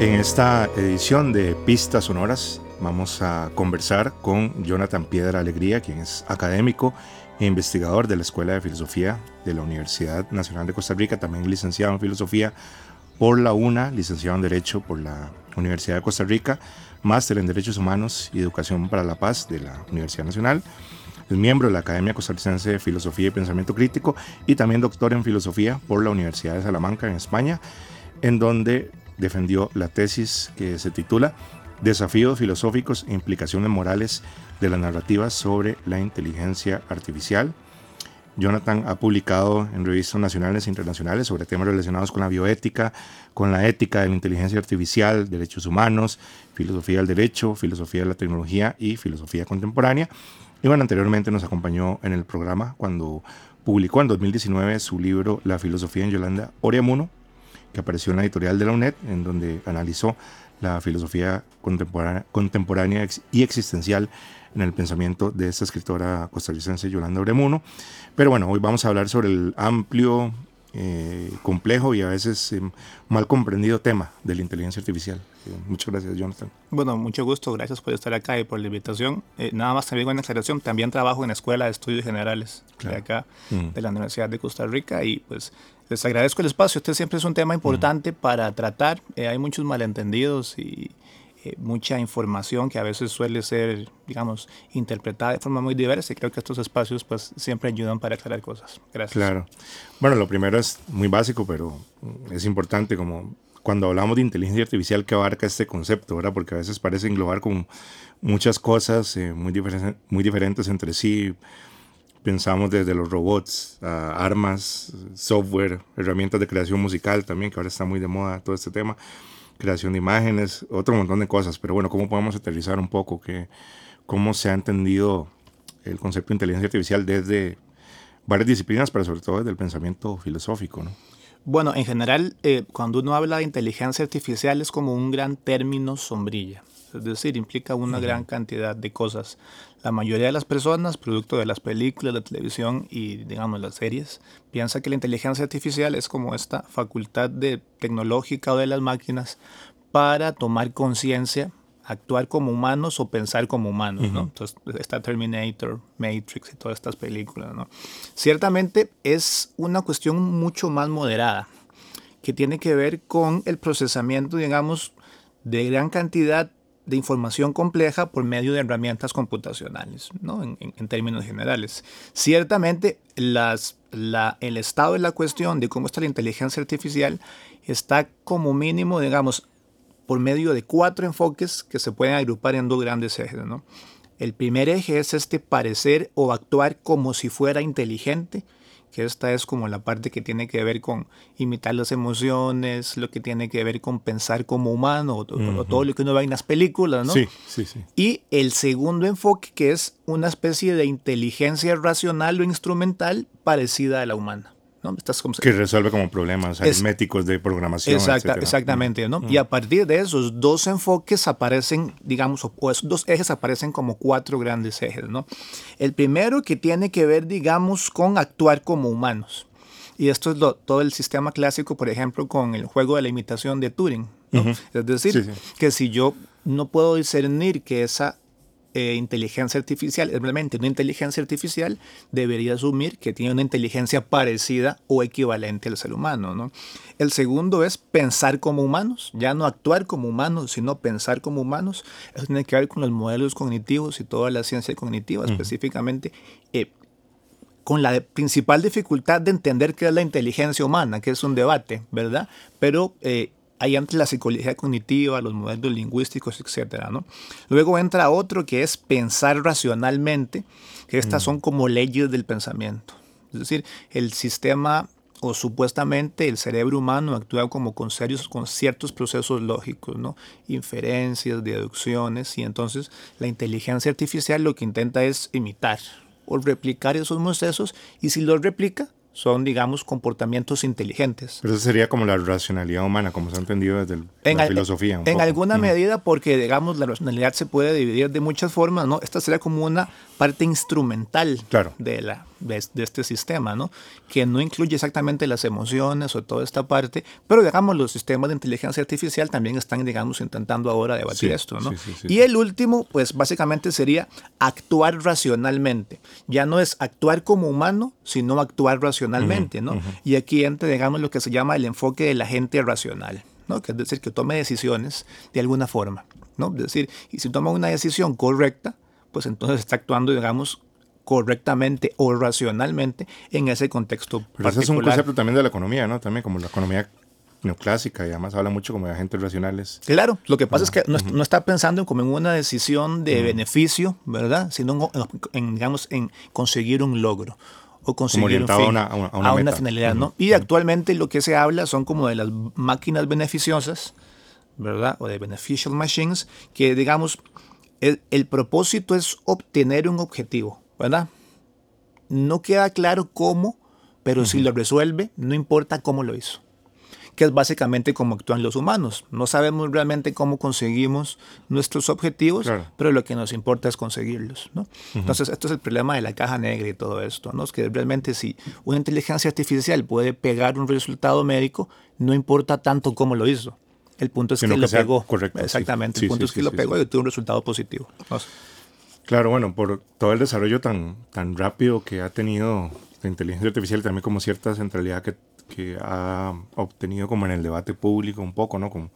En esta edición de Pistas Sonoras vamos a conversar con Jonathan Piedra Alegría, quien es académico e investigador de la Escuela de Filosofía de la Universidad Nacional de Costa Rica, también licenciado en Filosofía por la UNA, licenciado en Derecho por la Universidad de Costa Rica, máster en Derechos Humanos y Educación para la Paz de la Universidad Nacional. Es miembro de la Academia Costarricense de Filosofía y Pensamiento Crítico y también doctor en Filosofía por la Universidad de Salamanca en España, en donde defendió la tesis que se titula Desafíos filosóficos e implicaciones morales de las narrativas sobre la inteligencia artificial. Jonathan ha publicado en revistas nacionales e internacionales sobre temas relacionados con la bioética, con la ética de la inteligencia artificial, derechos humanos, filosofía del derecho, filosofía de la tecnología y filosofía contemporánea. Y bueno, anteriormente nos acompañó en el programa cuando publicó en 2019 su libro La filosofía en Yolanda Oriamuno, que apareció en la editorial de la UNED, en donde analizó la filosofía contemporánea, contemporánea y existencial en el pensamiento de esta escritora costarricense Yolanda Oremuno. Pero bueno, hoy vamos a hablar sobre el amplio, eh, complejo y a veces eh, mal comprendido tema de la inteligencia artificial. Eh, muchas gracias, Jonathan. Bueno, mucho gusto, gracias por estar acá y por la invitación. nada más también una aclaración, también trabajo en la Escuela de Estudios Generales de acá, mm. de la Universidad de Costa Rica y pues les agradezco el espacio. Este siempre es un tema importante para tratar. Eh, hay muchos malentendidos y eh, mucha información que a veces suele ser, digamos, interpretada de forma muy diversa y creo que estos espacios pues siempre ayudan para aclarar cosas. Gracias. Claro. Bueno, lo primero es muy básico, pero es importante como cuando hablamos de inteligencia artificial que abarca este concepto, ¿verdad? Porque a veces parece englobar como muchas cosas eh, muy, muy diferentes entre sí pensamos desde los robots, armas, software, herramientas de creación musical también, que ahora está muy de moda todo este tema, creación de imágenes, otro montón de cosas. Pero bueno, ¿cómo podemos aterrizar un poco que, cómo se ha entendido el concepto de inteligencia artificial desde varias disciplinas, pero sobre todo desde el pensamiento filosófico? ¿no? Bueno, en general, eh, cuando uno habla de inteligencia artificial es como un gran término sombrilla es decir, implica una gran cantidad de cosas. La mayoría de las personas, producto de las películas, la televisión y, digamos, las series, piensa que la inteligencia artificial es como esta facultad de tecnológica o de las máquinas para tomar conciencia, actuar como humanos o pensar como humanos, ¿no? Entonces está Terminator, Matrix y todas estas películas, ¿no? Ciertamente es una cuestión mucho más moderada, que tiene que ver con el procesamiento, digamos, de gran cantidad de información compleja por medio de herramientas computacionales, ¿no? en, términos generales. Ciertamente, las, la, el estado de la cuestión de cómo está la inteligencia artificial está como mínimo, digamos, por medio de cuatro enfoques que se pueden agrupar en dos grandes ejes. ¿no? El primer eje es este parecer o actuar como si fuera inteligente, que esta es como la parte que tiene que ver con imitar las emociones, lo que tiene que ver con pensar como humano, o, todo lo que uno ve en las películas, ¿no? Sí, sí, sí. Y el segundo enfoque, que es una especie de inteligencia racional o instrumental parecida a la humana que resuelve como problemas aritméticos de programación. exactamente, ¿no? Y a partir de esos dos enfoques aparecen, digamos, o esos dos ejes aparecen como cuatro grandes ejes, ¿no? El primero que tiene que ver, digamos, con actuar como humanos. Y esto es todo el sistema clásico, por ejemplo, con el juego de la imitación de Turing. Es decir, que si yo no puedo discernir que esa eh, inteligencia artificial realmente una inteligencia artificial, debería asumir que tiene una inteligencia parecida o equivalente al ser humano. ¿no? El segundo es pensar como humanos, ya no actuar como humanos, sino pensar como humanos. Eso tiene que ver con los modelos cognitivos y toda la ciencia cognitiva, específicamente. Eh, con la principal dificultad de entender qué es la inteligencia humana, que es un debate, ¿verdad? Pero eh, hay antes la psicología cognitiva, los modelos lingüísticos, etc. ¿no? Luego entra otro que es pensar racionalmente, que estas mm. son como leyes del pensamiento. Es decir, el sistema o supuestamente el cerebro humano actúa como con, serios, con ciertos procesos lógicos, ¿no? inferencias, deducciones, y entonces la inteligencia artificial lo que intenta es imitar o replicar esos procesos, y si los replica, son, digamos, comportamientos inteligentes. Pero eso sería como la racionalidad humana, como se ha entendido desde la filosofía. en alguna medida, porque, digamos, la racionalidad se puede dividir de muchas formas, ¿no? Esta sería como una parte instrumental de, la, de, este sistema, ¿no? Que no incluye exactamente las emociones o toda esta parte, pero digamos los sistemas de inteligencia artificial también están, digamos, intentando ahora debatir esto, ¿no? y el último, pues básicamente sería actuar racionalmente. Ya no es actuar como humano, sino actuar racionalmente, ¿no? Y aquí entra, digamos, lo que se llama el enfoque de la gente racional, ¿no? Que es decir, que tome decisiones de alguna forma, ¿no? Es decir, y si toma una decisión correcta, pues entonces está actuando, digamos, correctamente o racionalmente en ese contexto Pero Ese es un concepto también de la economía, ¿no? También como la economía neoclásica y además habla mucho como de agentes racionales. Claro, lo que pasa es que no, está pensando como en una decisión de beneficio, ¿verdad? Sino en, digamos, en conseguir un logro o conseguir un fin, a una, a una, finalidad, ¿no? Y actualmente lo que se habla son como de las máquinas beneficiosas, ¿verdad? O de beneficial machines, que digamos, el, el propósito es obtener un objetivo, ¿verdad? No queda claro cómo, pero si lo resuelve, no importa cómo lo hizo. Que es básicamente como actúan los humanos. No sabemos realmente cómo conseguimos nuestros objetivos, pero lo que nos importa es conseguirlos. ¿no? Entonces, esto es el problema de la caja negra y todo esto. ¿no? Es que realmente si una inteligencia artificial puede pegar un resultado médico, no importa tanto cómo lo hizo. El punto es que, lo pegó. Correcto. Exactamente. el punto es que lo pegó y tuvo un resultado positivo. Claro, bueno, por todo el desarrollo tan, tan rápido que ha tenido la inteligencia artificial, también como cierta centralidad que, que ha obtenido como en el debate público un poco, ¿no? Como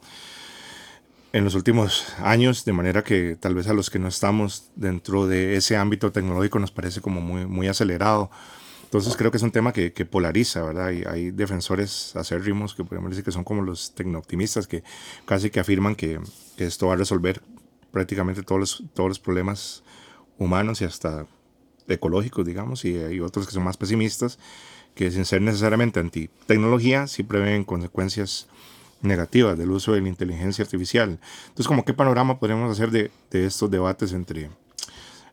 en los últimos años, de manera que tal vez a los que no estamos dentro de ese ámbito tecnológico nos parece como muy, muy acelerado. Entonces creo que es un tema que, que polariza, ¿verdad? Y hay defensores acérrimos que podemos decir que son como los tecnooptimistas que casi que afirman que, que esto va a resolver prácticamente todos los, todos los problemas humanos y hasta ecológicos, digamos, y hay otros que son más pesimistas, que sin ser necesariamente anti-tecnología, sí prevén consecuencias negativas del uso de la inteligencia artificial. Entonces, ¿como qué panorama podríamos hacer de, de estos debates entre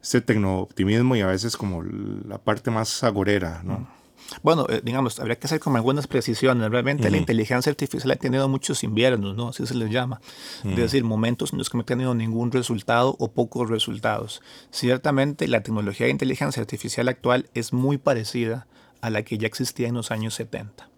este tecno-optimismo y a veces como la parte más agorera, ¿no? Bueno, eh, digamos, habría que hacer como algunas precisiones. Realmente la inteligencia artificial ha tenido muchos inviernos, ¿no? Así se les llama. Es decir, momentos en los que no ha tenido ningún resultado o pocos resultados. Ciertamente la tecnología de inteligencia artificial actual es muy parecida a la que ya existía en los años 70.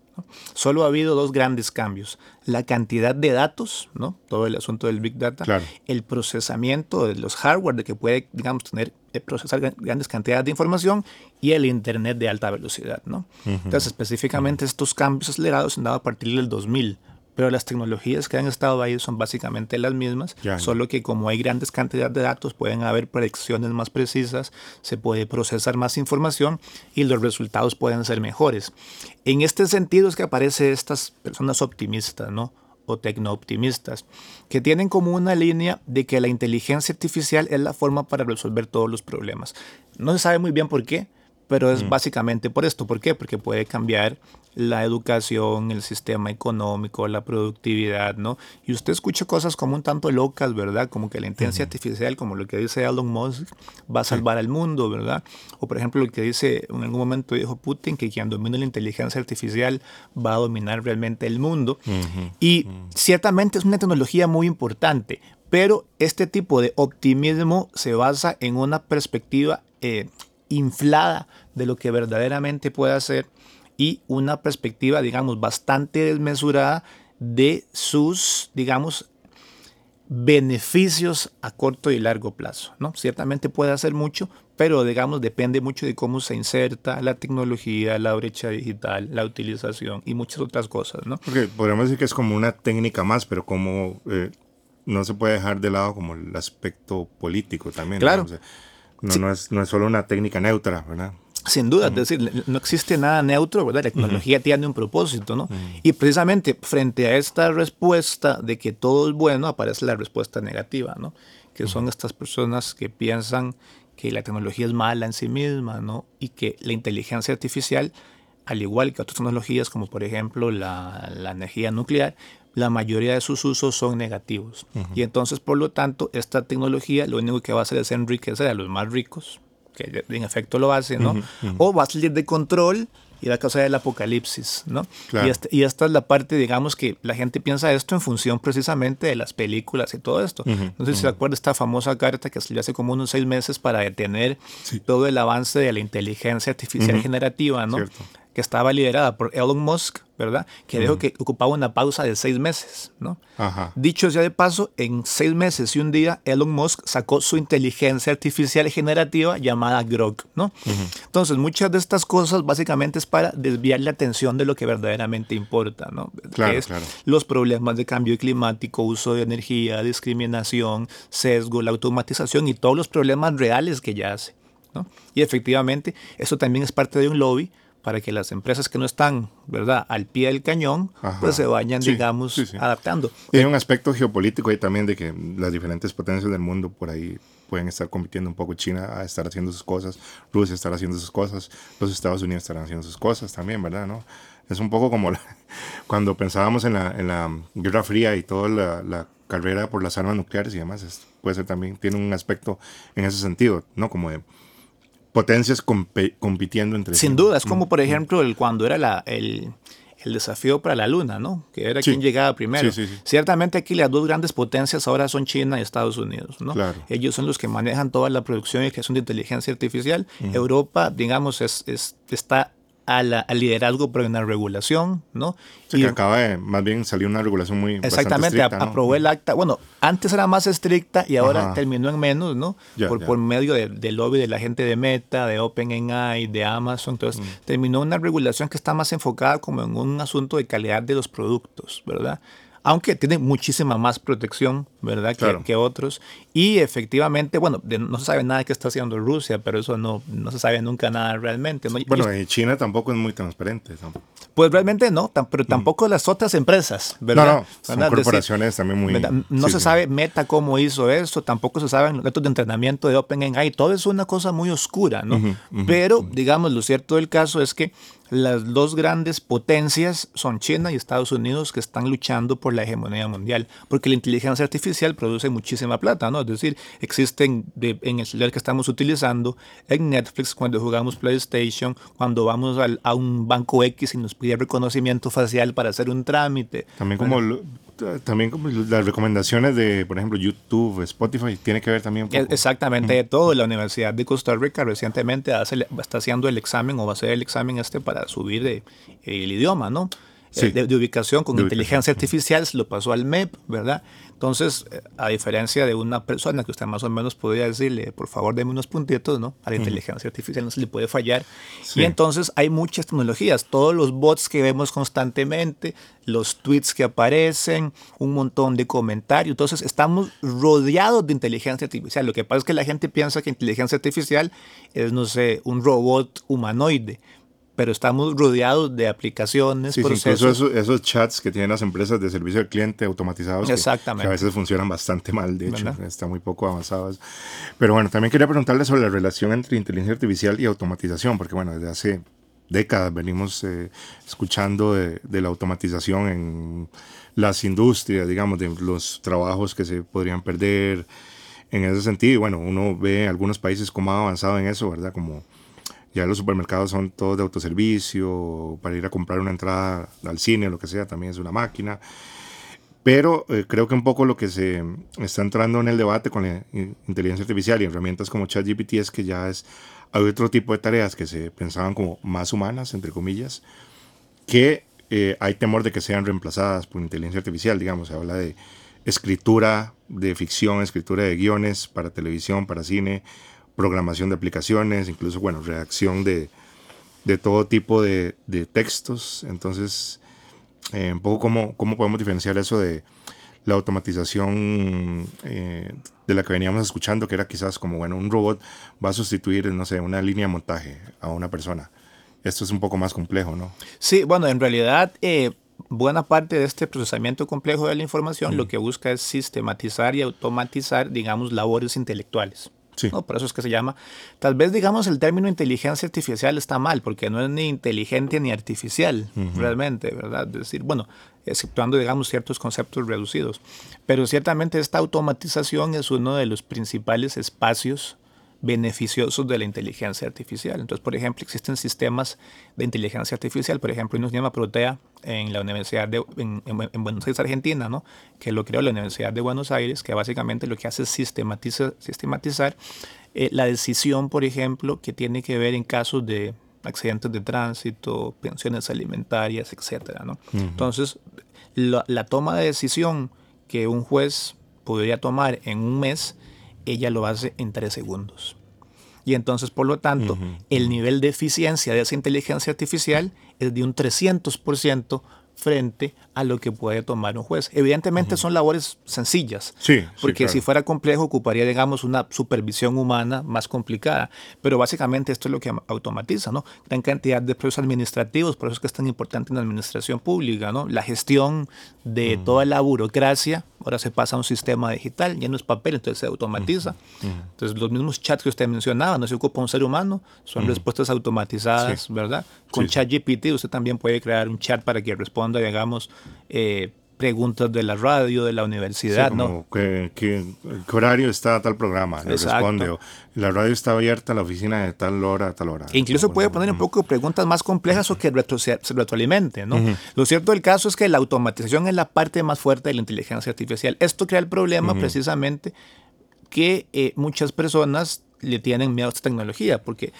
Solo ha habido dos grandes cambios. La cantidad de datos, ¿no? todo el asunto del Big Data, el procesamiento de los hardware de que puede, digamos, tener, eh, procesar grandes cantidades de información y el Internet de alta velocidad. ¿no? Entonces, específicamente estos cambios acelerados se han dado a partir del 2000 pero las tecnologías que han estado ahí son básicamente las mismas, solo que como hay grandes cantidades de datos, pueden haber predicciones más precisas, se puede procesar más información y los resultados pueden ser mejores. En este sentido es que aparecen estas personas optimistas, ¿no? Tecno-optimistas, que tienen como una línea de que la inteligencia artificial es la forma para resolver todos los problemas. No se sabe muy bien por qué, pero es mm. básicamente por esto. ¿Por qué? Porque puede cambiar la educación, el sistema económico, la productividad, ¿no? Y usted escucha cosas como un tanto locas, ¿verdad? Como que la inteligencia artificial, como lo que dice Elon Musk, va a salvar al mundo, ¿verdad? O por ejemplo lo que dice, en algún momento dijo Putin, que quien domine la inteligencia artificial va a dominar realmente el mundo. Y ciertamente es una tecnología muy importante, pero este tipo de optimismo se basa en una perspectiva eh, inflada de lo que verdaderamente puede hacer y una perspectiva, digamos, bastante desmesurada de sus, digamos, beneficios a corto y largo plazo. ¿no? Ciertamente puede hacer mucho, pero digamos depende mucho de cómo se inserta la tecnología, la brecha digital, la utilización y muchas otras cosas. ¿no? Porque podríamos decir que es como una técnica más, pero como eh, no se puede dejar de lado como el aspecto político también. Claro. ¿no? No, es, no es solo una técnica neutra, ¿verdad? Sin duda, es decir, no existe nada neutro, ¿verdad? La tecnología tiene un propósito, ¿no? Y precisamente frente a esta respuesta de que todo es bueno, aparece la respuesta negativa, ¿no? Que son estas personas que piensan que la tecnología es mala en sí misma, ¿no? Y que la inteligencia artificial, al igual que otras tecnologías, como por ejemplo la, la energía nuclear, la mayoría de sus usos son negativos. Y entonces, por lo tanto, esta tecnología lo único que va a hacer es enriquecer a los más ricos, que en efecto lo hace, ¿no? O va a salir de control y va a causar el apocalipsis, ¿no? Y, este, y, esta es la parte, digamos, que la gente piensa esto en función precisamente de las películas y todo esto. no sé si se acuerda esta famosa carta que le hace como unos seis meses para detener todo el avance de la inteligencia artificial generativa, ¿no? Que estaba liderada por Elon Musk, ¿verdad? Que dijo que ocupaba una pausa de seis meses, ¿no? Dicho sea de paso, en seis meses y un día, Elon Musk sacó su inteligencia artificial generativa llamada Grok, ¿no? Entonces, muchas de estas cosas básicamente es para desviar la atención de lo que verdaderamente importa, ¿no? Claro, que es claro. los problemas de cambio climático, uso de energía, discriminación, sesgo, la automatización y todos los problemas reales que ya hace, ¿no? Y efectivamente, eso también es parte de un lobby para que las empresas que no están, ¿verdad?, al pie del cañón, pues se vayan, digamos, adaptando. Y hay un aspecto geopolítico ahí también de que las diferentes potencias del mundo por ahí pueden estar compitiendo un poco China a estar haciendo sus cosas, Rusia estar haciendo sus cosas, los Estados Unidos estarán haciendo sus cosas también, ¿verdad? ¿No? Es un poco como cuando pensábamos en la, en la Guerra Fría y toda la, la carrera por las armas nucleares y demás, puede ser también, tiene un aspecto en ese sentido, ¿no? Como de potencias compitiendo entre sí. Sin duda, es como por ejemplo el, cuando era la, el, el, desafío para la Luna, ¿no? Que era quien llegaba primero. Ciertamente aquí las dos grandes potencias ahora son China y Estados Unidos, ¿no? Ellos son los que manejan toda la producción y creación de inteligencia artificial. Europa, digamos, es, es, está al liderazgo, pero en la regulación, ¿no? Sí, y que acaba de, más bien salió una regulación muy Exactamente, estricta, aprobó el acta. Bueno, antes era más estricta y ahora terminó en menos, ¿no? por, por medio del lobby de la gente de Meta, de OpenAI, de Amazon. Entonces, mm. terminó una regulación que está más enfocada como en un asunto de calidad de los productos, ¿verdad? Aunque tiene muchísima más protección, ¿verdad? Que, otros. Y efectivamente, bueno, no se sabe nada de qué está haciendo Rusia, pero eso no, no se sabe nunca nada realmente. Bueno, China tampoco es muy transparente. Pues realmente no, pero mm. tampoco las otras empresas, ¿verdad? No, no, son corporaciones también muy... No se sabe Meta cómo hizo eso, tampoco se saben los métodos de entrenamiento de OpenAI, todo es una cosa muy oscura, ¿no? pero, digamos, lo cierto del caso es que las dos grandes potencias son China y Estados Unidos que están luchando por la hegemonía mundial, porque la inteligencia artificial produce muchísima plata, ¿no? Es decir, existen en el celular que estamos utilizando, en Netflix, cuando jugamos PlayStation, cuando vamos a un banco X y nos pide reconocimiento facial para hacer un trámite. También como también como las recomendaciones de, por ejemplo, YouTube, Spotify, tiene que ver también un poco. Exactamente, de todo. La Universidad de Costa Rica recientemente hace, está haciendo el examen o va a hacer el examen este para subir de, el idioma, ¿no? Eh, de, ubicación con inteligencia artificial, se lo pasó al MEP, ¿verdad? Entonces, eh, a diferencia de una persona que usted más o menos podría decirle, por favor, deme unos puntitos, ¿no? A la inteligencia artificial no se le puede fallar. Y entonces hay muchas tecnologías, todos los bots que vemos constantemente, los tweets que aparecen, un montón de comentarios. Entonces, estamos rodeados de inteligencia artificial. Lo que pasa es que la gente piensa que inteligencia artificial es, no sé, un robot humanoide pero estamos rodeados de aplicaciones, sí, Incluso esos, chats que tienen las empresas de servicio al cliente automatizados, Exactamente. Que, a veces funcionan bastante mal, de hecho, están muy poco avanzados. Pero bueno, también quería preguntarle sobre la relación entre inteligencia artificial y automatización, porque bueno, desde hace décadas venimos eh, escuchando de, de, la automatización en las industrias, digamos, de los trabajos que se podrían perder en ese sentido. Bueno, uno ve algunos países como han avanzado en eso, ¿verdad? Como ya los supermercados son todos de autoservicio, para ir a comprar una entrada al cine, lo que sea, también es una máquina. Pero eh, creo que un poco lo que se está entrando en el debate con la inteligencia artificial y herramientas como ChatGPT es que ya es, hay otro tipo de tareas que se pensaban como más humanas, entre comillas, que eh, hay temor de que sean reemplazadas por inteligencia artificial. Digamos, se habla de escritura de ficción, escritura de guiones para televisión, para cine, programación de aplicaciones, incluso, bueno, redacción de, de todo tipo de, de, textos. Entonces, eh, un poco cómo, cómo podemos diferenciar eso de la automatización eh, de la que veníamos escuchando, que era quizás como, bueno, un robot va a sustituir, no sé, una línea de montaje a una persona. Esto es un poco más complejo, ¿no? Sí, bueno, en realidad... Eh, buena parte de este procesamiento complejo de la información lo que busca es sistematizar y automatizar, digamos, labores intelectuales. Por eso es que se llama. Tal vez, digamos, el término inteligencia artificial está mal, porque no es ni inteligente ni artificial, realmente, ¿verdad? Es decir, bueno, exceptuando, digamos, ciertos conceptos reducidos. Pero ciertamente esta automatización es uno de los principales espacios beneficiosos de la inteligencia artificial. Entonces, por ejemplo, existen sistemas de inteligencia artificial, por ejemplo, uno se llama Protea en la Universidad de en, Buenos Aires, Argentina, ¿no? que lo creó la Universidad de Buenos Aires, que básicamente lo que hace es sistematizar, sistematizar eh, la decisión, por ejemplo, que tiene que ver en casos de accidentes de tránsito, pensiones alimentarias, etc. ¿no? Entonces, la, la toma de decisión que un juez podría tomar en un mes, ella lo hace en tres segundos. Y entonces, por lo tanto, el nivel de eficiencia de esa inteligencia artificial es de un 300% frente a lo que puede tomar un juez. Evidentemente son labores sencillas, sí, porque si fuera complejo ocuparía, digamos, una supervisión humana más complicada, pero básicamente esto es lo que automatiza, ¿no? Gran cantidad de procesos administrativos, por eso es que es tan importante en la administración pública, ¿no? La gestión de toda la burocracia, ahora se pasa a un sistema digital, ya no es papel, entonces se automatiza. Entonces los mismos chats que usted mencionaba, no se ocupa un ser humano, son respuestas automatizadas, ¿verdad? Con ChatGPT usted también puede crear un chat para que responda, digamos, eh, preguntas de la radio, de la universidad, ¿no? ¿qué, qué, horario está tal programa? Le responde. O, la radio está abierta, la oficina de tal hora a tal hora. E incluso puede poner un poco preguntas más complejas o que retro, se retroalimente, ¿no? Lo cierto del caso es que la automatización es la parte más fuerte de la inteligencia artificial. Esto crea el problema precisamente que eh, muchas personas le tienen miedo a esta tecnología, porque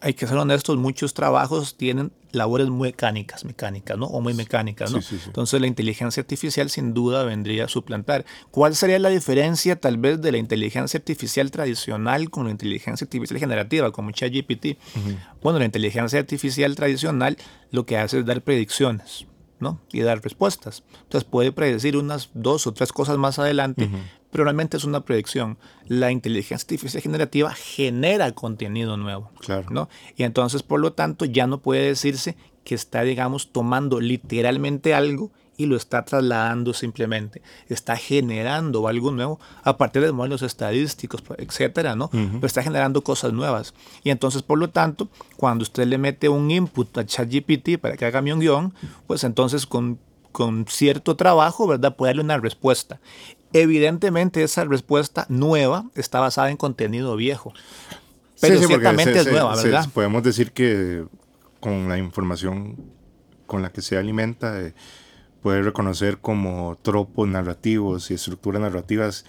hay que ser honestos, muchos trabajos tienen labores mecánicas, mecánicas, ¿no? O muy mecánicas, ¿no? Entonces la inteligencia artificial sin duda vendría a suplantar. ¿Cuál sería la diferencia tal vez de la inteligencia artificial tradicional con la inteligencia artificial generativa, como ChatGPT? Bueno, la inteligencia artificial tradicional lo que hace es dar predicciones. ¿no? y dar respuestas. Entonces puede predecir unas dos o tres cosas más adelante, pero realmente es una predicción. La inteligencia artificial generativa genera contenido nuevo. Claro. ¿no? Y entonces, por lo tanto, ya no puede decirse que está, digamos, tomando literalmente algo y lo está trasladando simplemente. Está generando algo nuevo a partir de modelos estadísticos, etcétera, ¿no? Pero está generando cosas nuevas. Y entonces, por lo tanto, cuando usted le mete un input a ChatGPT para que haga un guion, pues entonces con, con cierto trabajo, ¿verdad? Puede darle una respuesta. Evidentemente esa respuesta nueva está basada en contenido viejo. Pero ciertamente es nueva, ¿verdad? podemos decir que con la información con la que se alimenta eh, puede reconocer como tropos narrativos y estructuras narrativas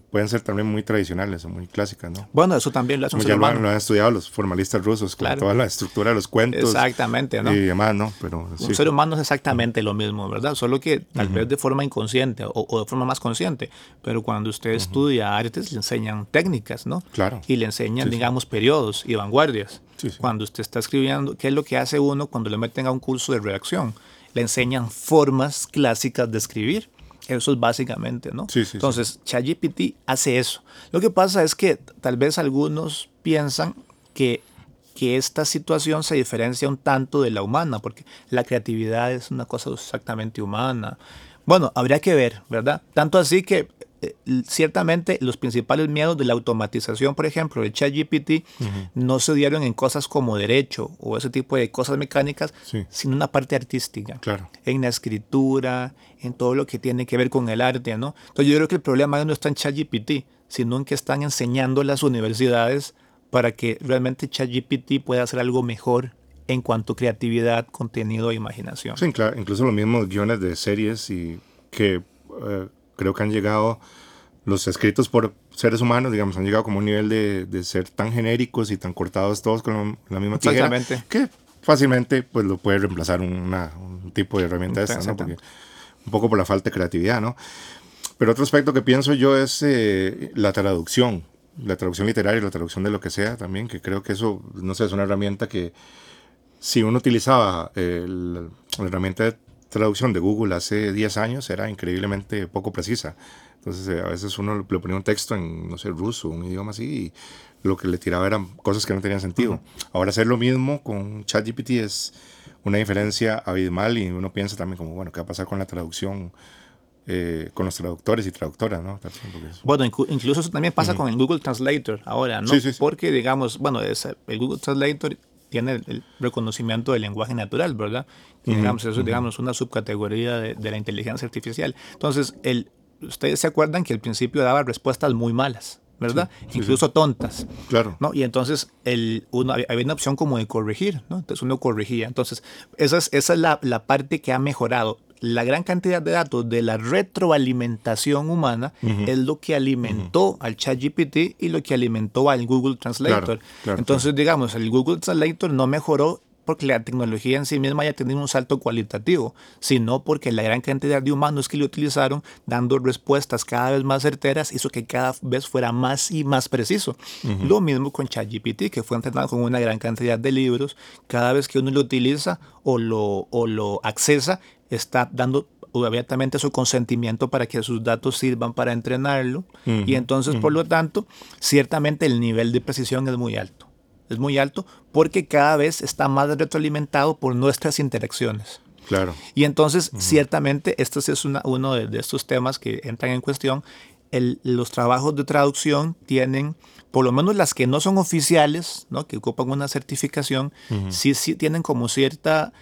pueden ser también muy tradicionales o muy clásicas, ¿no? Bueno, eso también lo hace un ser humano. Lo, han estudiado los formalistas rusos, con toda la estructura de los cuentos. Exactamente, ¿no? Y demás, ¿no? Pero, un ser humano es exactamente lo mismo, ¿verdad? Solo que tal vez de forma inconsciente o, de forma más consciente. Pero cuando usted estudia artes, le enseñan técnicas, ¿no? Claro. Y le enseñan, digamos, periodos y vanguardias. Cuando usted está escribiendo, ¿qué es lo que hace uno cuando le meten a un curso de redacción? Le enseñan formas clásicas de escribir eso es básicamente, ¿no? Sí, sí, Entonces, ChatGPT hace eso. Lo que pasa es que tal vez algunos piensan que, que esta situación se diferencia un tanto de la humana, porque la creatividad es una cosa exactamente humana. Bueno, habría que ver, ¿verdad? Tanto así que eh, ciertamente los principales miedos de la automatización, por ejemplo, de ChatGPT, no se dieron en cosas como derecho o ese tipo de cosas mecánicas, sino en una parte artística. Claro. En la escritura, en todo lo que tiene que ver con el arte, ¿no? Entonces yo creo que el problema no está en ChatGPT, sino en que están enseñando las universidades para que realmente ChatGPT pueda hacer algo mejor en cuanto a creatividad, contenido e imaginación. Sí, claro, incluso los mismos guiones de series y que eh, creo que han llegado, los escritos por seres humanos, digamos, han llegado como un nivel de, de ser tan genéricos y tan cortados todos con la misma tijera. Que fácilmente pues lo puede reemplazar una, un tipo de herramienta esta, ¿no? Porque, un poco por la falta de creatividad, ¿no? Pero otro aspecto que pienso yo es eh, la traducción, la traducción literaria, la traducción de lo que sea también, que creo que eso, no sé, es una herramienta que si uno utilizaba la herramienta de traducción de Google hace 10 años era increíblemente poco precisa. Entonces eh, a veces uno le ponía un texto en, no sé, ruso, un idioma así, y lo que le tiraba eran cosas que no tenían sentido. Ahora hacer lo mismo con ChatGPT es una diferencia abismal y uno piensa también como, bueno, ¿qué va a pasar con la traducción? Eh, con los traductores y traductoras, ¿no? Bueno, incluso eso también pasa con el Google Translator ahora, ¿no? Porque, digamos, bueno, es, el Google Translator tiene el reconocimiento del lenguaje natural, ¿verdad? digamos, eso es digamos, una subcategoría de, la inteligencia artificial. Entonces, el, ustedes se acuerdan que al principio daba respuestas muy malas, ¿verdad? Incluso tontas. Claro. ¿no? Y entonces el, uno, había una opción como de corregir, ¿no? Entonces uno corregía. Entonces, esa es, esa es la, la parte que ha mejorado la gran cantidad de datos de la retroalimentación humana es lo que alimentó al ChatGPT y lo que alimentó al Google Translator. Entonces, digamos, el Google Translator no mejoró porque la tecnología en sí misma haya tenido un salto cualitativo, sino porque la gran cantidad de humanos que lo utilizaron dando respuestas cada vez más certeras hizo que cada vez fuera más y más preciso. Lo mismo con ChatGPT, que fue entrenado con una gran cantidad de libros. Cada vez que uno lo utiliza o lo, o lo accesa, está dando abiertamente su consentimiento para que sus datos sirvan para entrenarlo. y entonces, por lo tanto, ciertamente el nivel de precisión es muy alto es muy alto porque cada vez está más retroalimentado por nuestras interacciones. Claro. Y entonces, ciertamente, esto es uno de, estos temas que entran en cuestión. los trabajos de traducción tienen, por lo menos las que no son oficiales, ¿no? que ocupan una certificación, sí, sí tienen como cierta,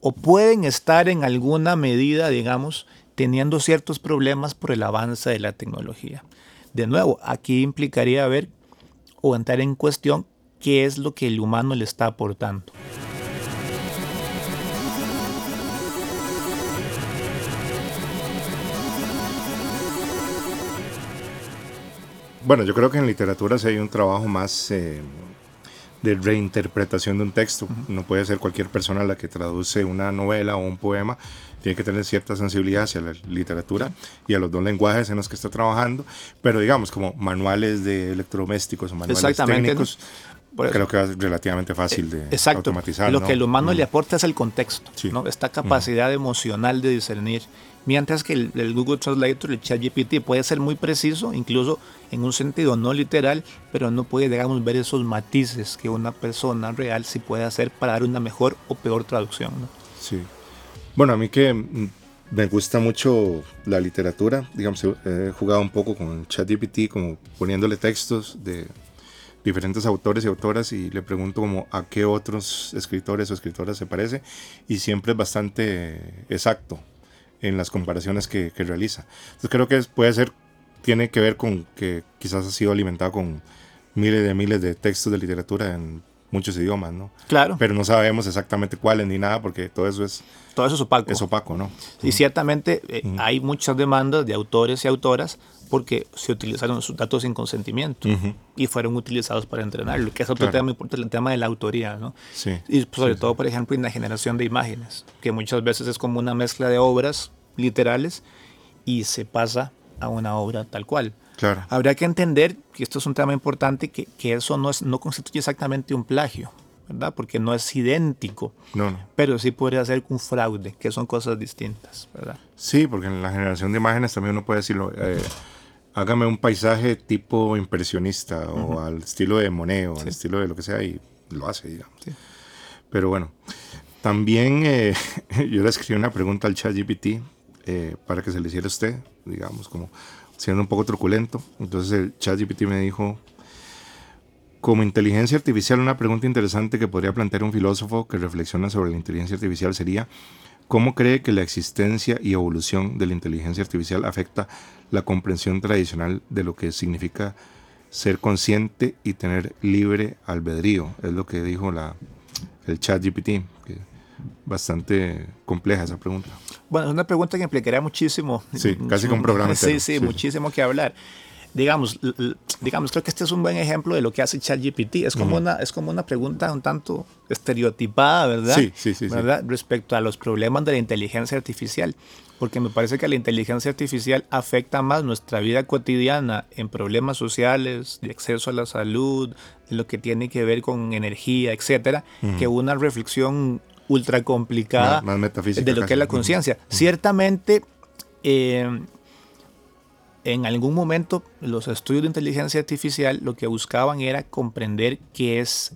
o pueden estar en alguna medida, digamos, teniendo ciertos problemas por el avance de la tecnología. De nuevo, aquí implicaría ver o entrar en cuestión qué es lo que el humano le está aportando. Bueno, yo creo que en literatura sí hay un trabajo más eh, de reinterpretación de un texto. No puede ser cualquier persona la que traduce una novela o un poema tiene que tener cierta sensibilidad hacia la literatura y a los dos lenguajes en los que está trabajando, pero digamos como manuales de electrodomésticos o manuales técnicos, creo que es relativamente fácil de Exacto. automatizar. Lo que el humano le aporta es el contexto, ¿no? esta capacidad emocional de discernir. Mientras que el, Google Translator, el ChatGPT, puede ser muy preciso, incluso en un sentido no literal, pero no puede, digamos, ver esos matices que una persona real sí puede hacer para dar una mejor o peor traducción. ¿no? Sí. Bueno, a mí que me gusta mucho la literatura, digamos, he jugado un poco con ChatGPT, como poniéndole textos de diferentes autores y autoras y le pregunto como a qué otros escritores o escritoras se parece y siempre es bastante exacto en las comparaciones que, realiza. Entonces creo que puede ser, tiene que ver con que quizás ha sido alimentado con miles de miles de textos de literatura en muchos idiomas, ¿no? Claro. Pero no sabemos exactamente cuáles ni nada porque todo eso es todo eso es opaco. Es opaco, ¿no? Y ciertamente eh, hay muchas demandas de autores y autoras porque se utilizaron sus datos sin consentimiento y fueron utilizados para entrenarlo, que es otro tema importante, el tema de la autoría, ¿no? Sí. Y sobre todo, por ejemplo, en la generación de imágenes, que muchas veces es como una mezcla de obras literales y se pasa a una obra tal cual. Claro. Habría que entender, que esto es un tema importante, que, que eso no, es, no constituye exactamente un plagio. ¿verdad? Porque no es idéntico. No, Pero sí podría ser un fraude, que son cosas distintas, ¿verdad? Sí, porque en la generación de imágenes también uno puede decirlo, eh, hágame un paisaje tipo impresionista o al estilo de Monet o al estilo de lo que sea y lo hace, digamos. Pero bueno, también eh, yo le escribí una pregunta al chat GPT eh, para que se le hiciera a usted, digamos, como siendo un poco truculento. Entonces el chat GPT me dijo como inteligencia artificial, una pregunta interesante que podría plantear un filósofo que reflexiona sobre la inteligencia artificial sería, ¿cómo cree que la existencia y evolución de la inteligencia artificial afecta la comprensión tradicional de lo que significa ser consciente y tener libre albedrío? Es lo que dijo la, el chat GPT. Bastante compleja esa pregunta. Bueno, es una pregunta que implicaría muchísimo. Sí, casi con programa. sí, sí, muchísimo que hablar digamos, digamos, creo que este es un buen ejemplo de lo que hace ChatGPT. Es como, una, es como una pregunta un tanto estereotipada, ¿verdad? Sí, sí, sí, ¿verdad? Respecto a los problemas de la inteligencia artificial. Porque me parece que la inteligencia artificial afecta más nuestra vida cotidiana en problemas sociales, de acceso a la salud, de lo que tiene que ver con energía, etcétera, que una reflexión ultra complicada de lo que es la conciencia. Ciertamente, eh, en algún momento los estudios de inteligencia artificial lo que buscaban era comprender qué es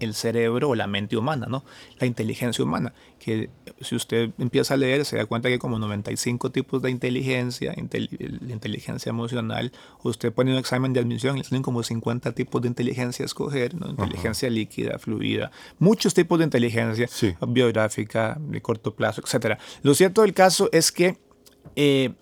el cerebro o la mente humana, ¿no? La inteligencia humana, que si usted empieza a leer se da cuenta que hay como 95 tipos de inteligencia, la inteligencia emocional, usted pone un examen de admisión y tienen como 50 tipos de inteligencia a escoger, ¿no? Inteligencia líquida, fluida, muchos tipos de inteligencia, biográfica, de corto plazo, etc. Lo cierto del caso es que eh,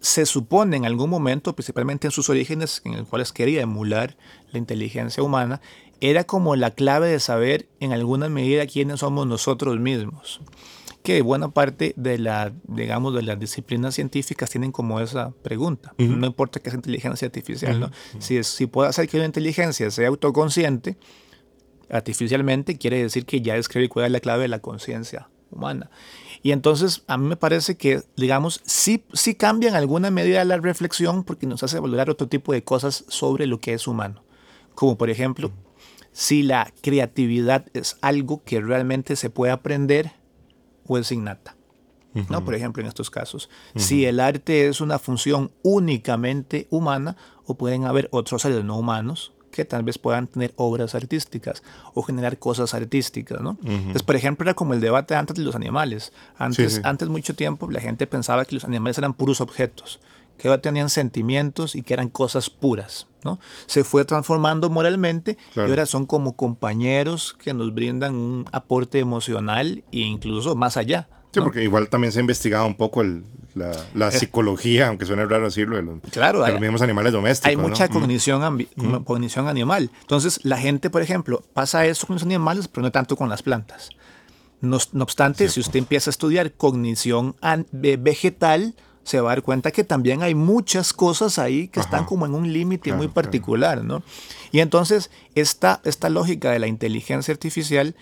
se supone en algún momento, principalmente en sus orígenes, en los cuales quería emular la inteligencia humana, era como la clave de saber en alguna medida quiénes somos nosotros mismos. Que buena parte de la, digamos, de las disciplinas científicas tienen como esa pregunta. No importa que sea inteligencia artificial, ¿no? Si, si puede hacer que una inteligencia sea autoconsciente, artificialmente quiere decir que ya describe cuál es la clave de la conciencia humana. Y entonces a mí me parece que, digamos, sí, sí cambia en alguna medida la reflexión porque nos hace valorar otro tipo de cosas sobre lo que es humano. Como por ejemplo, si la creatividad es algo que realmente se puede aprender o es innata. ¿no? Por ejemplo, en estos casos, si el arte es una función únicamente humana o pueden haber otros seres no humanos que tal vez puedan tener obras artísticas o generar cosas artísticas, ¿no? Entonces, por ejemplo, era como el debate antes de los animales. Antes, antes mucho tiempo, la gente pensaba que los animales eran puros objetos, que tenían sentimientos y que eran cosas puras, ¿no? Se fue transformando moralmente y ahora son como compañeros que nos brindan un aporte emocional e incluso más allá. Sí, porque igual también se ha investigado un poco el, la, eh. psicología, aunque suene raro decirlo, de los, claro, los mismos animales domésticos. Hay mucha cognición, cognición animal. Entonces, la gente, por ejemplo, pasa eso con los animales, pero no tanto con las plantas. No, obstante, si usted empieza a estudiar cognición vegetal, se va a dar cuenta que también hay muchas cosas ahí que están como en un límite muy particular, ¿no? Y entonces, esta, esta lógica de la inteligencia artificial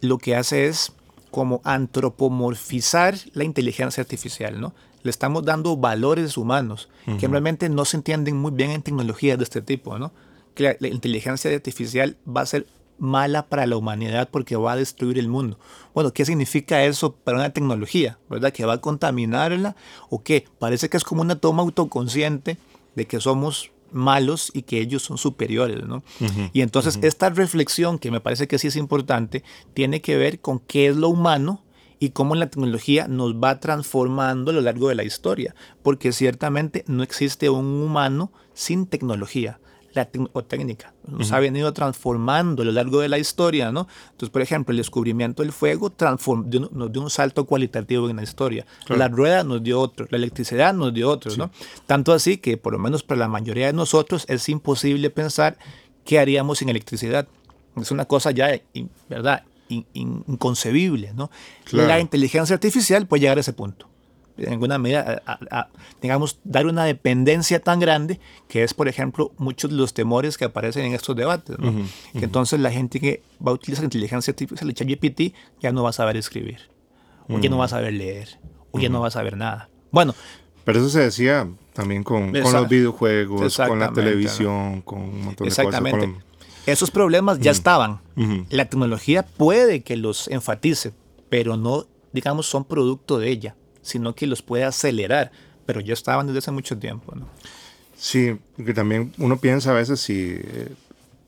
lo que hace es como antropomorfizar la inteligencia artificial, ¿no? Le estamos dando valores humanos que realmente no se entienden muy bien en tecnologías de este tipo, ¿no? Que la, inteligencia artificial va a ser mala para la humanidad porque va a destruir el mundo. Bueno, ¿qué significa eso para una tecnología? ¿Verdad? ¿Que va a contaminarla o qué? Parece que es como una toma autoconsciente de que somos malos y que ellos son superiores, ¿no? y entonces esta reflexión, que me parece que sí es importante, tiene que ver con qué es lo humano y cómo la tecnología nos va transformando a lo largo de la historia, porque ciertamente no existe un humano sin tecnología la o técnica. Nos ha venido transformando a lo largo de la historia, ¿no? Entonces, por ejemplo, el descubrimiento del fuego nos dio un salto cualitativo en la historia. La rueda nos dio otro, la electricidad nos dio otro, ¿no? Tanto así que, por lo menos para la mayoría de nosotros, es imposible pensar qué haríamos sin electricidad. Es una cosa ya, ¿verdad? inconcebible, ¿no? La inteligencia artificial puede llegar a ese punto en alguna medida, digamos, dar una dependencia tan grande que es, por ejemplo, muchos de los temores que aparecen en estos debates. Que entonces la gente que va a utilizar inteligencia artificial, el ChatGPT, ya no va a saber escribir, o ya no va a saber leer, o ya no va a saber nada. Bueno. Pero eso se decía también con, con los videojuegos, con la televisión, con un montón de exactamente. Esos problemas ya estaban. La tecnología puede que los enfatice, pero no, digamos, son producto de ella sino que los puede acelerar, pero ya estaban desde hace mucho tiempo. ¿no? Sí, que también uno piensa a veces si eh,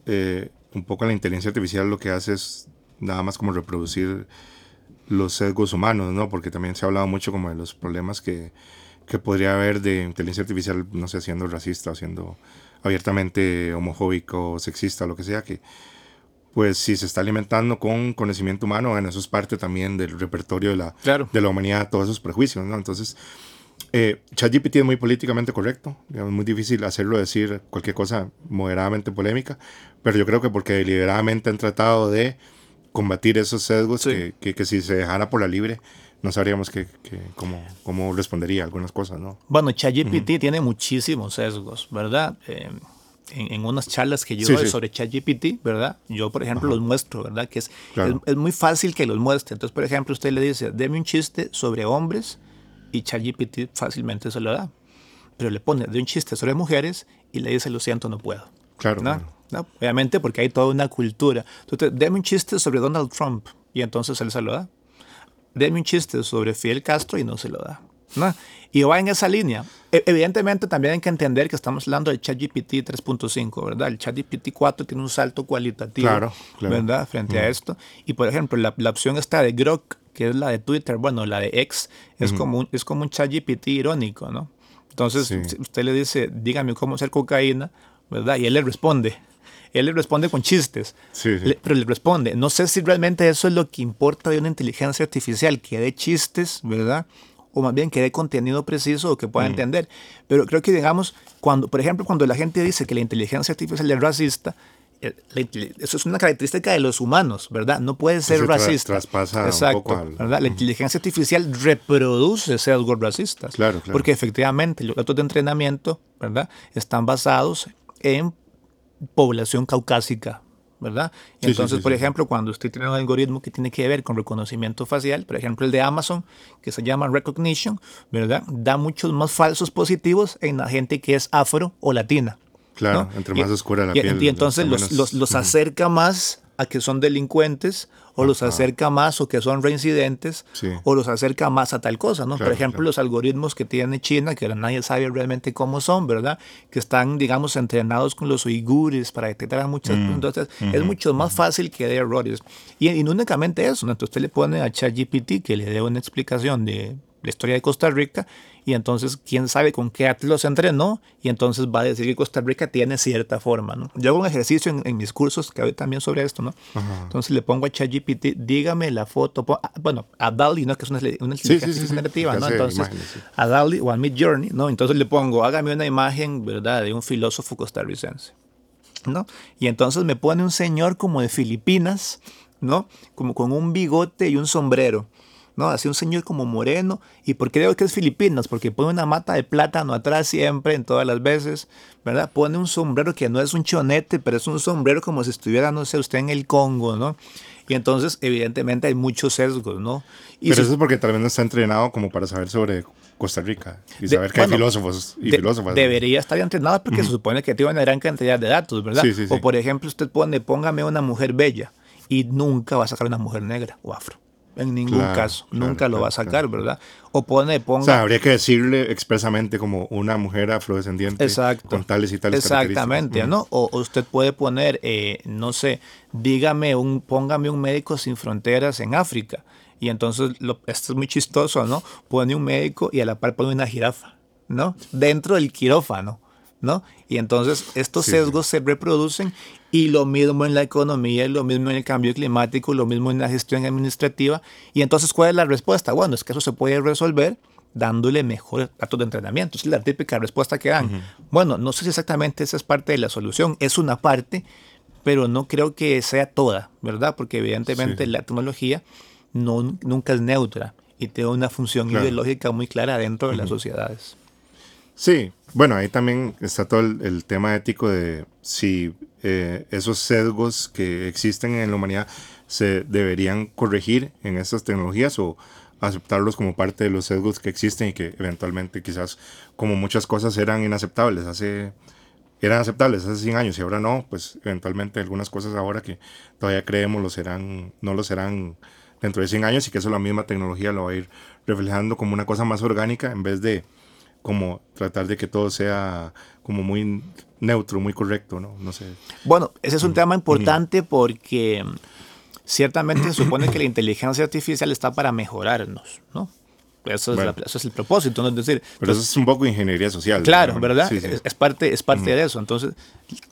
eh, un poco la inteligencia artificial lo que hace es nada más como reproducir los sesgos humanos, ¿no? Porque también se ha hablado mucho como de los problemas que, que podría haber de inteligencia artificial, no sé, siendo racista siendo abiertamente homofóbico, sexista, lo que sea, que pues si se está alimentando con conocimiento humano, bueno, eso es parte también del repertorio de la, de la humanidad, todos esos prejuicios, ¿no? Entonces, eh, ChatGPT es muy políticamente correcto, es muy difícil hacerlo decir cualquier cosa moderadamente polémica, pero yo creo que porque deliberadamente han tratado de combatir esos sesgos que, que, si se dejara por la libre, no sabríamos que, cómo, cómo, respondería a algunas cosas, ¿no? Bueno, ChatGPT tiene muchísimos sesgos, ¿verdad? Eh, en, unas charlas que yo doy sobre ChatGPT, ¿verdad? Yo, por ejemplo, los muestro, ¿verdad? Que es, es, muy fácil que los muestre. Entonces, por ejemplo, usted le dice, deme un chiste sobre hombres y ChatGPT fácilmente se lo da. Pero le pone de un chiste sobre mujeres y le dice, lo siento, no puedo. Claro. ¿no? Obviamente porque hay toda una cultura. Entonces, deme un chiste sobre Donald Trump y entonces él se lo da. Deme un chiste sobre Fidel Castro y no se lo da. ¿No? Y va en esa línea. E, evidentemente también hay que entender que estamos hablando del ChatGPT 3.5, ¿verdad? El ChatGPT 4 tiene un salto cualitativo, ¿verdad? Frente a esto. Y por ejemplo, la, la, opción esta de Grok, que es la de Twitter, bueno, la de X, es, como, un, es como un ChatGPT irónico, ¿no? Entonces, usted le dice, dígame cómo hacer cocaína, ¿verdad? Y él le responde. Él le responde con chistes, pero le responde. No sé si realmente eso es lo que importa de una inteligencia artificial, que dé chistes, ¿verdad? O más bien que dé contenido preciso o que pueda Mm. entender. Pero creo que, digamos, cuando, por ejemplo, cuando la gente dice que la inteligencia artificial es racista, eso es una característica de los humanos, ¿verdad? No puede ser tra- racista. traspasa un poco al- ¿verdad? La inteligencia artificial reproduce sesgos racistas. Claro, claro. Porque efectivamente los datos de entrenamiento, ¿verdad? Están basados en población caucásica, ¿verdad? Sí, Entonces, sí, por ejemplo, cuando usted tiene un algoritmo que tiene que ver con reconocimiento facial, por ejemplo, el de Amazon, que se llama Recognition, ¿verdad? Da muchos más falsos positivos en la gente que es afro o latina. Claro, ¿no? entre Y- más oscura la y, piel. Y entonces los, los, los acerca más a que son delincuentes, o los Ajá. acerca más o que son reincidentes, Sí. o los acerca más a tal cosa, ¿no? Por Claro, ejemplo, claro. los algoritmos que tiene China, que nadie sabe realmente cómo son, ¿verdad? Que están, digamos, entrenados con los uigures para detectar muchas Mm, Entonces, es mucho más fácil que dé errores. Y, y no únicamente eso, ¿no? Entonces usted le pone a ChatGPT que le dé una explicación de la historia de Costa Rica y entonces quién sabe con qué atlas entrenó y entonces va a decir que Costa Rica tiene cierta forma, ¿no? Yo hago un ejercicio en, en mis cursos que hablo también sobre esto, ¿no? Ajá. Entonces le pongo a ChatGPT, dígame la foto, ah, bueno, a DALI, ¿no? Que es una, una Sí, sí, sí, generativa, ¿no? Entonces, imágenes, a DALI o a Mid Journey, ¿no? Entonces le pongo, hágame una imagen, ¿verdad? De un filósofo costarricense. ¿no? Y entonces me pone un señor como de Filipinas, ¿no? Como con un bigote y un sombrero, ¿no? Así un señor como moreno. ¿Y por qué digo que es Filipinas? Porque pone una mata de plátano atrás siempre, en todas las veces, ¿verdad? Pone un sombrero que no es un chonete, pero es un sombrero como si estuviera, no sé, usted en el Congo, ¿no? Y entonces, evidentemente, hay muchos sesgos, ¿no? Y Pero eso es porque tal vez no está entrenado como para saber sobre Costa Rica y De- saber que hay filósofos y de- filósofas. Debería estar entrenado porque se supone que tiene una gran cantidad de datos, ¿verdad? Sí, sí, sí. O por ejemplo, usted pone, póngame una mujer bella y nunca va a sacar una mujer negra o afro. En ningún Claro, caso, claro, nunca lo va a sacar. ¿verdad? O pone, ponga. O sea, habría que decirle expresamente como una mujer afrodescendiente Exacto. con tales y tales Exactamente. ¿no? O, usted puede poner, eh, no sé, dígame un, póngame un médico sin fronteras en África. Y entonces, lo, esto es muy chistoso, ¿no? Pone un médico y a la par pone una jirafa, ¿no? Dentro del quirófano, ¿no? Y entonces estos Sí, sesgos se reproducen y lo mismo en la economía, y lo mismo en el cambio climático, lo mismo en la gestión administrativa. Y entonces, ¿cuál es la respuesta? Bueno, es que eso se puede resolver dándole mejores datos de entrenamiento. Esa es la típica respuesta que dan. Bueno, no sé si exactamente esa es parte de la solución, es una parte, pero no creo que sea toda, ¿verdad? Porque evidentemente Sí. la tecnología no, nunca es neutra y tiene una función Claro. ideológica muy clara dentro de las sociedades. Sí, bueno, ahí también está todo el, el tema ético de si eh, esos sesgos que existen en la humanidad se deberían corregir en estas tecnologías o aceptarlos como parte de los sesgos que existen y que eventualmente quizás como muchas cosas eran inaceptables hace eran aceptables hace 100 años y ahora no, pues eventualmente algunas cosas ahora que todavía creemos lo serán, no lo serán dentro de 100 años y que eso la misma tecnología lo va a ir reflejando como una cosa más orgánica en vez de como tratar de que todo sea como muy neutro, muy correcto, ¿no? No sé. Bueno, ese es un tema importante porque mm, ciertamente se supone que la inteligencia artificial está para mejorarnos, ¿no? Eso es, la- eso es el propósito, ¿no? Es decir, Pero eso es un poco ingeniería social. Claro. ¿verdad? Sí, sí. Es, es parte, es parte de eso. Entonces,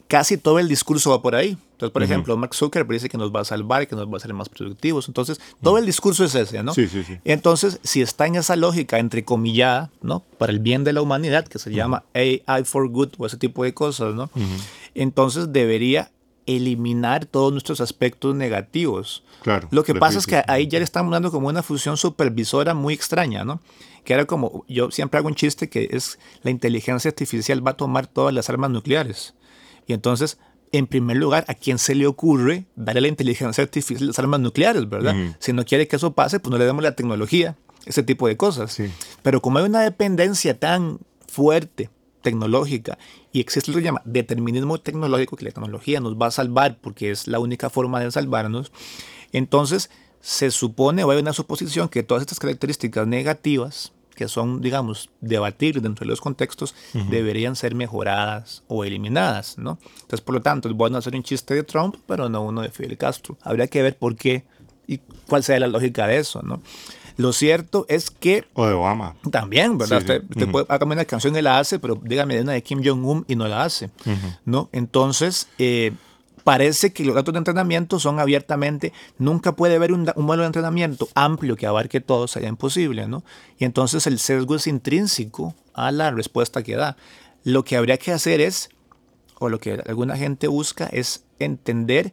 casi todo el discurso va por ahí. Entonces, por ejemplo, Mark Zuckerberg dice que nos va a salvar, que nos va a hacer más productivos. Entonces, todo el discurso es ese, ¿no? Sí, sí, sí. Entonces, si está en esa lógica entrecomillada, ¿no? Para el bien de la humanidad, que se llama AI for Good o ese tipo de cosas, ¿no? Entonces, debería eliminar todos nuestros aspectos negativos. Claro. Lo que pasa es que ahí ya le están dando como una función supervisora muy extraña, ¿no? Que era como, yo siempre hago un chiste que es la inteligencia artificial va a tomar todas las armas nucleares. Y entonces, en primer lugar, ¿a quién se le ocurre darle a la inteligencia artificial las armas nucleares, verdad? Si no quiere que eso pase, pues no le demos la tecnología, ese tipo de cosas. Sí. Pero como hay una dependencia tan fuerte tecnológica y existe lo que se llama determinismo tecnológico, que la tecnología nos va a salvar porque es la única forma de salvarnos, entonces se supone o hay una suposición que todas estas características negativas, que son, digamos, debatibles dentro de los contextos, deberían ser mejoradas o eliminadas, ¿no? Entonces, por lo tanto, es bueno hacer un chiste de Trump, pero no uno de Fidel Castro. Habría que ver por qué y cuál sea la lógica de eso, ¿no? Lo cierto es que O de Obama. también, ¿verdad? Sí. Usted, puede hágame una canción y la hace, pero dígame de una de Kim Jong-un y no la hace, ¿no? Entonces, eh, parece que los datos de entrenamiento son abiertamente, nunca puede haber un, un modelo de entrenamiento amplio que abarque todo, sería imposible, ¿no? Y entonces el sesgo es intrínseco a la respuesta que da. Lo que habría que hacer es, o lo que alguna gente busca, es entender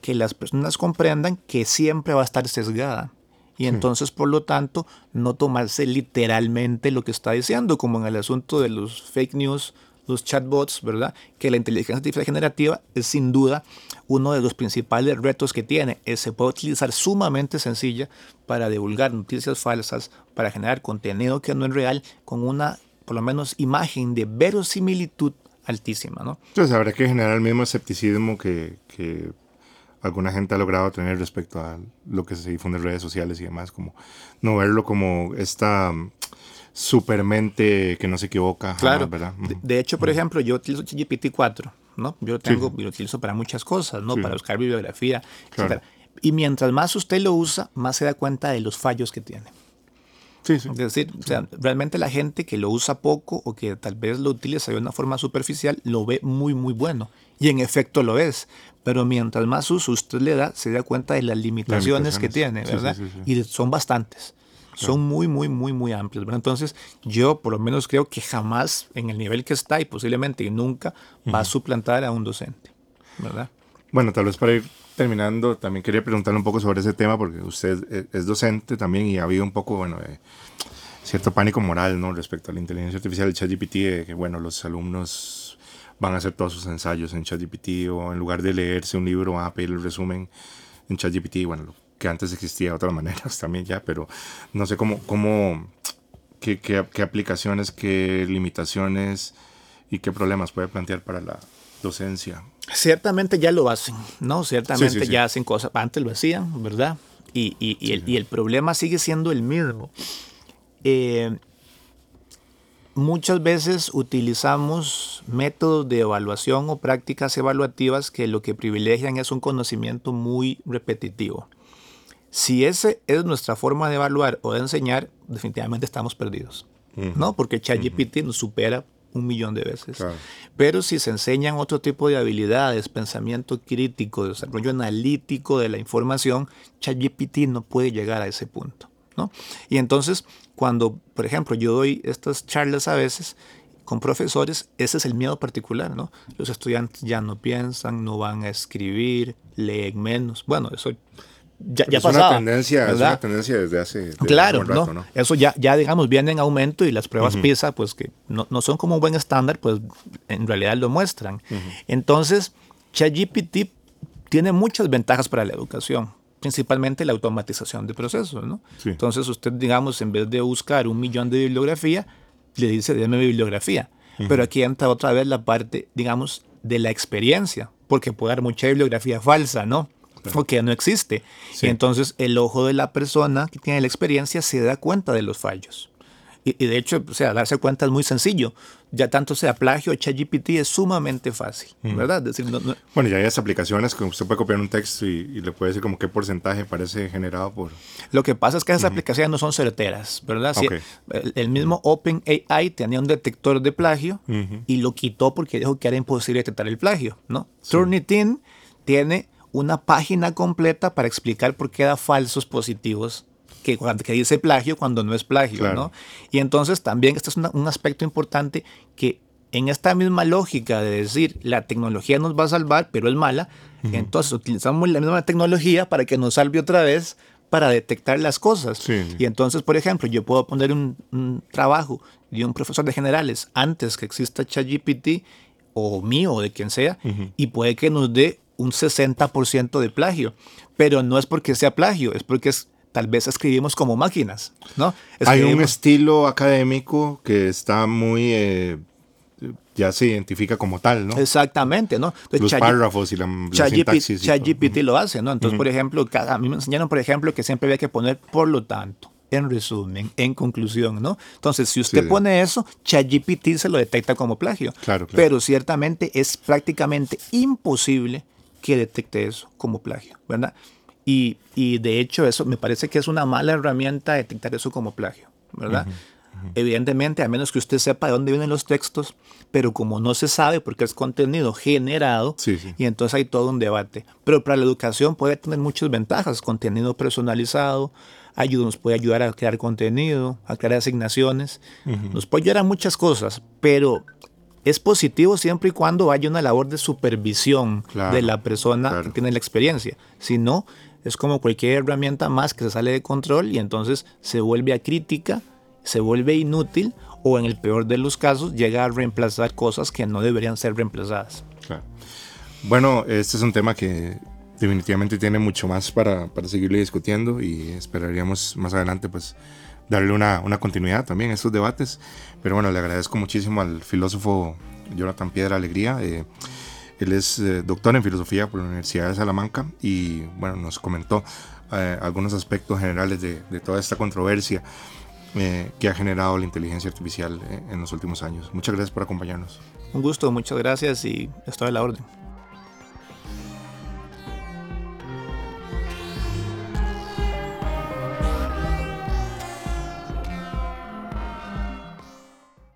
que las personas comprendan que siempre va a estar sesgada. Y entonces, por lo tanto, no tomarse literalmente lo que está diciendo, como en el asunto de los fake news, los chatbots, ¿verdad? Que la inteligencia artificial generativa es sin duda uno de los principales retos que tiene. se puede utilizar sumamente sencilla para divulgar noticias falsas, para generar contenido que no es real, con una, por lo menos, imagen de verosimilitud altísima, ¿no? Entonces habrá que generar el mismo escepticismo que, que alguna gente ha logrado tener respecto a lo que se difunde en redes sociales y demás, como no verlo como esta mm, supermente que no se equivoca. Claro, ¿verdad? De, hecho, por ejemplo, yo utilizo GPT-4, ¿no? Yo tengo, lo utilizo para muchas cosas, ¿no? Para buscar bibliografía, etc. Y mientras más usted lo usa, más se da cuenta de los fallos que tiene. Sí, sí. Es decir, o sea, realmente la gente que lo usa poco o que tal vez lo utiliza de una forma superficial lo ve muy, muy bueno. Y en efecto lo es. Pero mientras más uso usted le da, se da cuenta de las limitaciones, que tiene, ¿verdad? y son bastantes. Son muy, muy, muy, muy amplios. ¿verdad? Entonces, yo por lo menos creo que jamás en el nivel que está y posiblemente nunca va a suplantar a un docente. ¿verdad? Bueno, tal vez para ir terminando, también quería preguntarle un poco sobre ese tema, porque usted es docente también y ha habido un poco, bueno, cierto pánico moral, ¿no? Respecto a la inteligencia artificial, el ChatGPT, de que, bueno, los alumnos van a hacer todos sus ensayos en ChatGPT o en lugar de leerse un libro van a pedir el resumen en ChatGPT, bueno, que antes existía de otras maneras también ya, pero no sé cómo, cómo qué, qué, qué aplicaciones, qué limitaciones y qué problemas puede plantear para la docencia. Ciertamente ya lo hacen, ¿no? Ciertamente ya hacen cosas, antes lo hacían, ¿verdad? Y, y, y, el, y, el, problema sigue siendo el mismo. Eh, muchas veces utilizamos métodos de evaluación o prácticas evaluativas que lo que privilegian es un conocimiento muy repetitivo. Si esa es nuestra forma de evaluar o de enseñar, definitivamente estamos perdidos. ¿no? Porque ChatGPT nos supera un millón de veces. Pero si se enseñan otro tipo de habilidades, pensamiento crítico, desarrollo analítico de la información, ChatGPT no puede llegar a ese punto. ¿no? Y entonces, cuando, por ejemplo, yo doy estas charlas a veces con profesores, ese es el miedo particular, ¿no? Los estudiantes ya no piensan, no van a escribir, leen menos. Bueno, eso ya, ya es, una tendencia, es una tendencia desde hace claro, un rato, ¿no? Eso ya, ya, digamos, viene en aumento y las pruebas PISA, pues que no, no, son como un buen estándar, pues en realidad lo muestran. Entonces, ChatGPT tiene muchas ventajas para la educación, principalmente la automatización de procesos, ¿no? Entonces, usted, digamos, en vez de buscar un millón de bibliografía, le dice, déme bibliografía. Pero aquí entra otra vez la parte, digamos, de la experiencia, porque puede dar mucha bibliografía falsa, ¿no? Porque no existe. Y entonces el ojo de la persona que tiene la experiencia se da cuenta de los fallos. Y, de hecho, o sea, darse cuenta es muy sencillo. Ya tanto sea plagio o ChatGPT es sumamente fácil, ¿verdad? decir, Bueno, ya hay aplicaciones que usted puede copiar un texto y, le puede decir como qué porcentaje parece generado por... Lo que pasa es que esas aplicaciones no son certeras, ¿verdad? el, mismo OpenAI tenía un detector de plagio y lo quitó porque dijo que era imposible detectar el plagio, ¿no? Turnitin tiene una página completa para explicar por qué da falsos positivos que, que dice plagio cuando no es plagio, ¿no? Y entonces también este es un aspecto importante que en esta misma lógica de decir la tecnología nos va a salvar, pero es mala, entonces utilizamos la misma tecnología para que nos salve otra vez para detectar las cosas. Y entonces, por ejemplo, yo puedo poner un, trabajo de un profesor de generales antes que exista ChatGPT o mío o de quien sea, y puede que nos dé un 60% de plagio. Pero no es porque sea plagio, es porque es, tal vez escribimos como máquinas, ¿no? Hay un estilo académico que está muy... Eh, ya se identifica como tal, ¿no? Exactamente, ¿no? Los párrafos y la, sintaxis. ChatGPT lo hace, ¿no? Entonces, por ejemplo, a mí me enseñaron, por ejemplo, que siempre había que poner por lo tanto en resumen, en conclusión, ¿no? Entonces, si usted pone eso, ChatGPT se lo detecta como plagio. Claro, claro. Pero ciertamente es prácticamente imposible que detecte eso como plagio, ¿verdad? Y, y, de hecho eso me parece que es una mala herramienta detectar eso como plagio, ¿verdad? Evidentemente, a menos que usted sepa de dónde vienen los textos, pero como no se sabe porque es contenido generado, y entonces hay todo un debate. Pero para la educación puede tener muchas ventajas, contenido personalizado, ayuda, nos puede ayudar a crear contenido, a crear asignaciones, nos puede ayudar a muchas cosas, pero es positivo siempre y cuando haya una labor de supervisión de la persona que tiene la experiencia. Si no, es como cualquier herramienta más que se sale de control y entonces se vuelve a crítica, se vuelve inútil o en el peor de los casos llega a reemplazar cosas que no deberían ser reemplazadas. Bueno, este es un tema que definitivamente tiene mucho más para, para seguirle discutiendo y esperaríamos más adelante pues darle una, una, continuidad también a estos debates. Pero bueno, le agradezco muchísimo al filósofo Jonathan Piedra Alegría. Eh, él es eh, doctor en filosofía por la Universidad de Salamanca y bueno, nos comentó eh, algunos aspectos generales de, toda esta controversia que ha generado la inteligencia artificial en los últimos años. Muchas gracias por acompañarnos. Un gusto, muchas gracias y estoy a la orden.